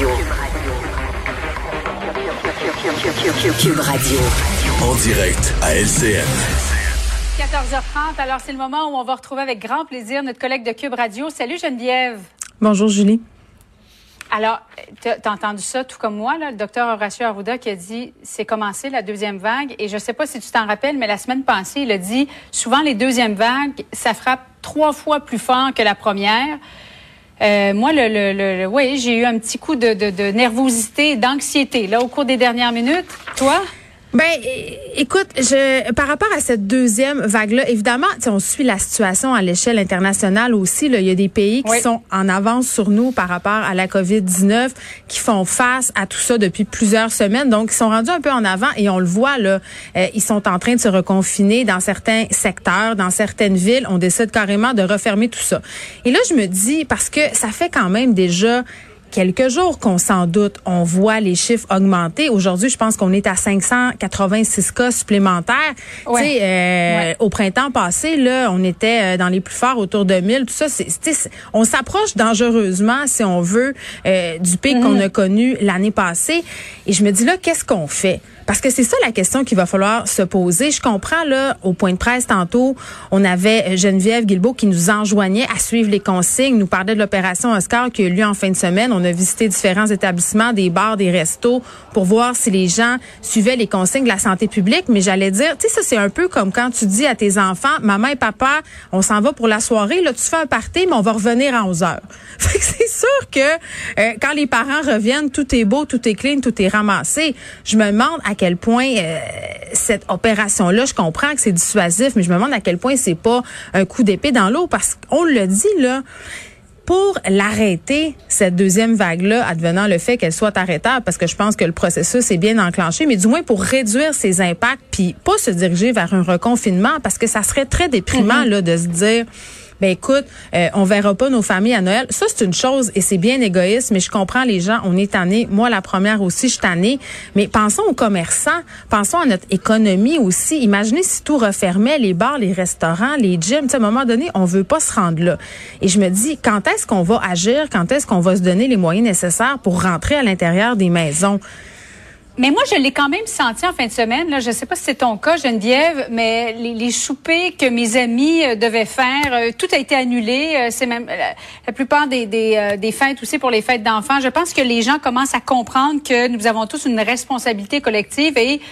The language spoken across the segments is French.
Radio. Cube Radio. En direct à LCN. 14h30. Alors, c'est le moment où on va retrouver avec grand plaisir notre collègue de Cube Radio. Salut Geneviève. Bonjour Julie. Alors, tu as entendu ça tout comme moi, là, le docteur Horacio Arruda qui a dit c'est commencé la deuxième vague. Et je sais pas si tu t'en rappelles, mais la semaine passée, il a dit souvent les deuxièmes vagues, ça frappe trois fois plus fort que la première. Euh, moi, le, le, le, oui, j'ai eu un petit coup de, de, de nervosité, d'anxiété là au cours des dernières minutes. Toi? Ben, écoute, je, par rapport à cette deuxième vague-là, évidemment, on suit la situation à l'échelle internationale aussi. Là, il y a des pays qui sont en avance sur nous par rapport à la COVID-19, qui font face à tout ça depuis plusieurs semaines. Donc, ils sont rendus un peu en avant et on le voit, là, euh, ils sont en train de se reconfiner dans certains secteurs, dans certaines villes. On décide carrément de refermer tout ça. Et là, je me dis, parce que ça fait quand même déjà quelques jours qu'on s'en doute. On voit les chiffres augmenter. Aujourd'hui, je pense qu'on est à 586 cas supplémentaires. Ouais. Euh, Au printemps passé, là, on était euh, dans les plus forts autour de 1000. Tout ça, c'est, on s'approche dangereusement, si on veut, euh, du pic qu'on mhm. a connu l'année passée. Et je me dis là, qu'est-ce qu'on fait? Parce que c'est ça la question qu'il va falloir se poser. Je comprends, là, au point de presse tantôt, on avait Geneviève Guilbeault qui nous enjoignait à suivre les consignes, nous parlait de l'opération Oscar qui a eu lieu en fin de semaine. On a visité différents établissements, des bars, des restos, pour voir si les gens suivaient les consignes de la santé publique. Mais j'allais dire, tu sais, ça, c'est un peu comme quand tu dis à tes enfants, maman et papa, on s'en va pour la soirée, là, tu fais un party, mais on va revenir à 11 heures. C'est sûr que euh, quand les parents reviennent, tout est beau, tout est clean, tout est ramassé. Je me demande à quel point euh, cette opération-là, je comprends que c'est dissuasif, mais je me demande à quel point c'est pas un coup d'épée dans l'eau parce qu'on le dit là pour l'arrêter, cette deuxième vague-là, advenant le fait qu'elle soit arrêtable, parce que je pense que le processus est bien enclenché, mais du moins pour réduire ses impacts, puis pas se diriger vers un reconfinement, parce que ça serait très déprimant mm-hmm. là de se dire ben écoute, euh, on verra pas nos familles à Noël. Ça, c'est une chose et c'est bien égoïste, mais je comprends les gens, on est tannés. Moi, la première aussi, je suis. Mais pensons aux commerçants, pensons à notre économie aussi. Imaginez si tout refermait, les bars, les restaurants, les gyms. à un moment donné, on veut pas se rendre là. Et je me dis, quand est-ce qu'on va agir? Quand est-ce qu'on va se donner les moyens nécessaires pour rentrer à l'intérieur des maisons? Mais moi, je l'ai quand même senti en fin de semaine. Là, je ne sais pas si c'est ton cas, Geneviève, mais les, les que mes amis euh, devaient faire, euh, tout a été annulé. Euh, c'est même la, plupart des, des, des, fêtes aussi pour les fêtes d'enfants. Je pense que les gens commencent à comprendre que nous avons tous une responsabilité collective et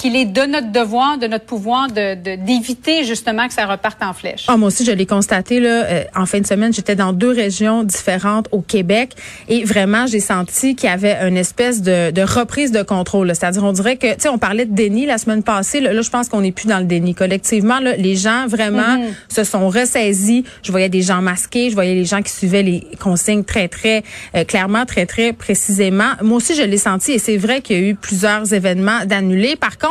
qu'il est de notre devoir, de notre pouvoir de d'éviter justement que ça reparte en flèche. Ah, moi aussi, je l'ai constaté là euh, en fin de semaine. J'étais dans deux régions différentes au Québec et vraiment, j'ai senti qu'il y avait une espèce de, de reprise de contrôle. C'est-à-dire, on dirait que, tu sais, on parlait de déni la semaine passée. Là, je pense qu'on n'est plus dans le déni. Collectivement, là, les gens vraiment mm-hmm. se sont ressaisis. Je voyais des gens masqués, je voyais les gens qui suivaient les consignes très, très euh, clairement, très, très précisément. Moi aussi, je l'ai senti et c'est vrai qu'il y a eu plusieurs événements d'annulés. Par contre,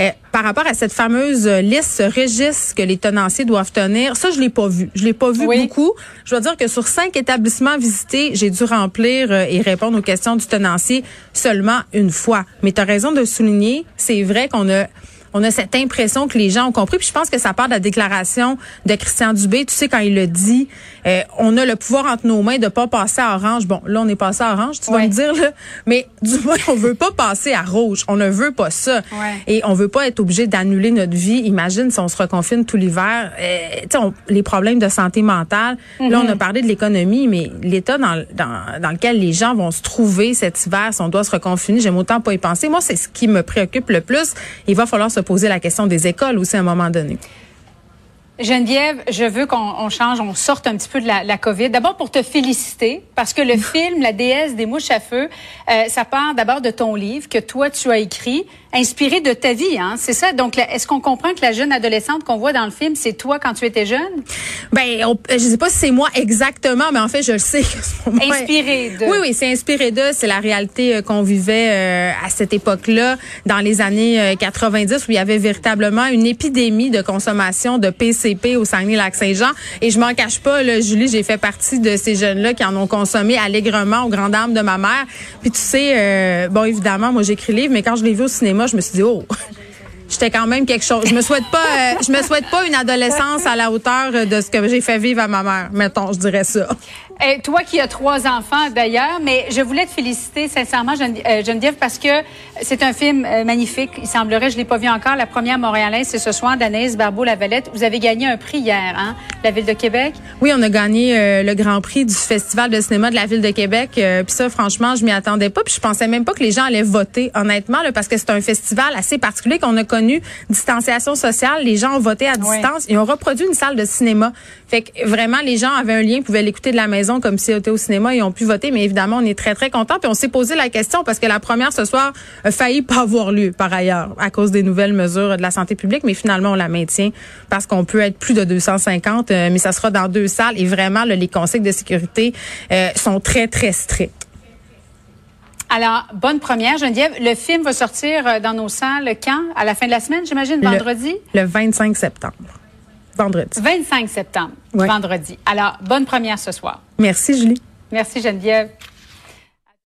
euh, par rapport à cette fameuse liste, ce registre que les tenanciers doivent tenir, ça, je l'ai pas vu. Je l'ai pas vu beaucoup. Je dois dire que sur cinq établissements visités, j'ai dû remplir euh, et répondre aux questions du tenancier seulement une fois. Mais tu as raison de souligner, c'est vrai qu'on a on a cette impression que les gens ont compris. Puis je pense que ça part de la déclaration de Christian Dubé. Tu sais, quand il le dit, euh, on a le pouvoir entre nos mains de pas passer à orange. Bon, là, on est passé à orange, tu vas me dire, là. Mais du moins, on veut pas passer à rouge. On ne veut pas ça. Et on veut pas être obligé d'annuler notre vie. Imagine si on se reconfine tout l'hiver. Euh, tu sais, les problèmes de santé mentale. Là, on a mhm. parlé de l'économie, mais l'état dans, dans, dans lequel les gens vont se trouver cet hiver, si on doit se reconfiner, j'aime autant pas y penser. Moi, c'est ce qui me préoccupe le plus. Il va falloir se poser la question des écoles aussi à un moment donné. Geneviève, je veux qu'on change, on sorte un petit peu de la, la COVID. D'abord pour te féliciter, parce que le film La déesse des mouches à feu, euh, ça part d'abord de ton livre que toi tu as écrit, inspiré de ta vie, hein, c'est ça. Donc, est-ce qu'on comprend que la jeune adolescente qu'on voit dans le film, c'est toi quand tu étais jeune? Ben, on, je sais pas si c'est moi exactement, mais en fait, je le sais. inspiré de. Oui, oui, c'est inspiré de. C'est la réalité euh, qu'on vivait euh, à cette époque-là, dans les années 90, où il y avait véritablement une épidémie de consommation de PC au Saguenay-Lac-Saint-Jean. Et je m'en cache pas, là, Julie, j'ai fait partie de ces jeunes-là qui en ont consommé allègrement aux grandes dames de ma mère. Puis tu sais, euh, bon, évidemment, moi j'écris livre, mais quand je l'ai vu au cinéma, je me suis dit, oh, j'étais quand même quelque chose. Je me souhaite pas, euh, je me souhaite pas une adolescence à la hauteur de ce que j'ai fait vivre à ma mère. Mettons, je dirais ça. Et toi qui as trois enfants d'ailleurs, mais je voulais te féliciter sincèrement euh, Geneviève parce que c'est un film euh, magnifique. Il semblerait, je l'ai pas vu encore, la première montréalaise, c'est ce soir d'Anaïs Barbeau-Lavalette. Vous avez gagné un prix hier, hein, la Ville de Québec? Oui, on a gagné euh, le Grand Prix du Festival de cinéma de la Ville de Québec. puis ça, franchement, je m'y attendais pas. Puis je pensais même pas que les gens allaient voter, honnêtement, là, parce que c'est un festival assez particulier qu'on a Distanciation sociale, les gens ont voté à distance. Ils ont reproduit une salle de cinéma. Fait que vraiment, les gens avaient un lien, pouvaient l'écouter de la maison comme si était au cinéma, ils ont pu voter, mais évidemment, on est très, très contents. Puis on s'est posé la question parce que la première ce soir a failli pas avoir lieu, par ailleurs, à cause des nouvelles mesures de la santé publique, mais finalement, on la maintient parce qu'on peut être plus de 250, euh, mais ça sera dans deux salles et vraiment, les consignes de sécurité euh, sont très, très stricts. Alors, bonne première, Geneviève. Le film va sortir euh, dans nos salles quand? À la fin de la semaine, j'imagine, vendredi? Le, le 25 septembre. Vendredi. 25 septembre, vendredi. Alors, bonne première ce soir. Merci, Julie. Merci, Geneviève.